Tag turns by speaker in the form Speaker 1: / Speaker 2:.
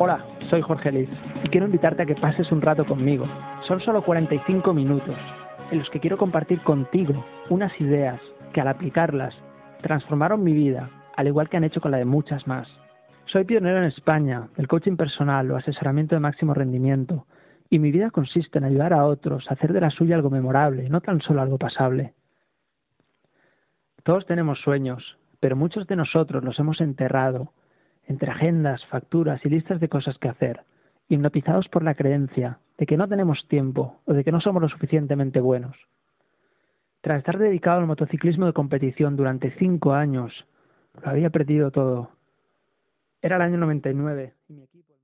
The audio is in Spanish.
Speaker 1: Hola, soy Jorge Liz y quiero invitarte a que pases un rato conmigo. Son solo 45 minutos en los que quiero compartir contigo unas ideas que al aplicarlas transformaron mi vida, al igual que han hecho con la de muchas más. Soy pionero en España del coaching personal o asesoramiento de máximo rendimiento y mi vida consiste en ayudar a otros a hacer de la suya algo memorable, no tan solo algo pasable. Todos tenemos sueños, pero muchos de nosotros los hemos enterrado entre agendas, facturas y listas de cosas que hacer, hipnotizados por la creencia de que no tenemos tiempo o de que no somos lo suficientemente buenos. Tras estar dedicado al motociclismo de competición durante cinco años, lo había perdido todo. Era el año 99 y mi equipo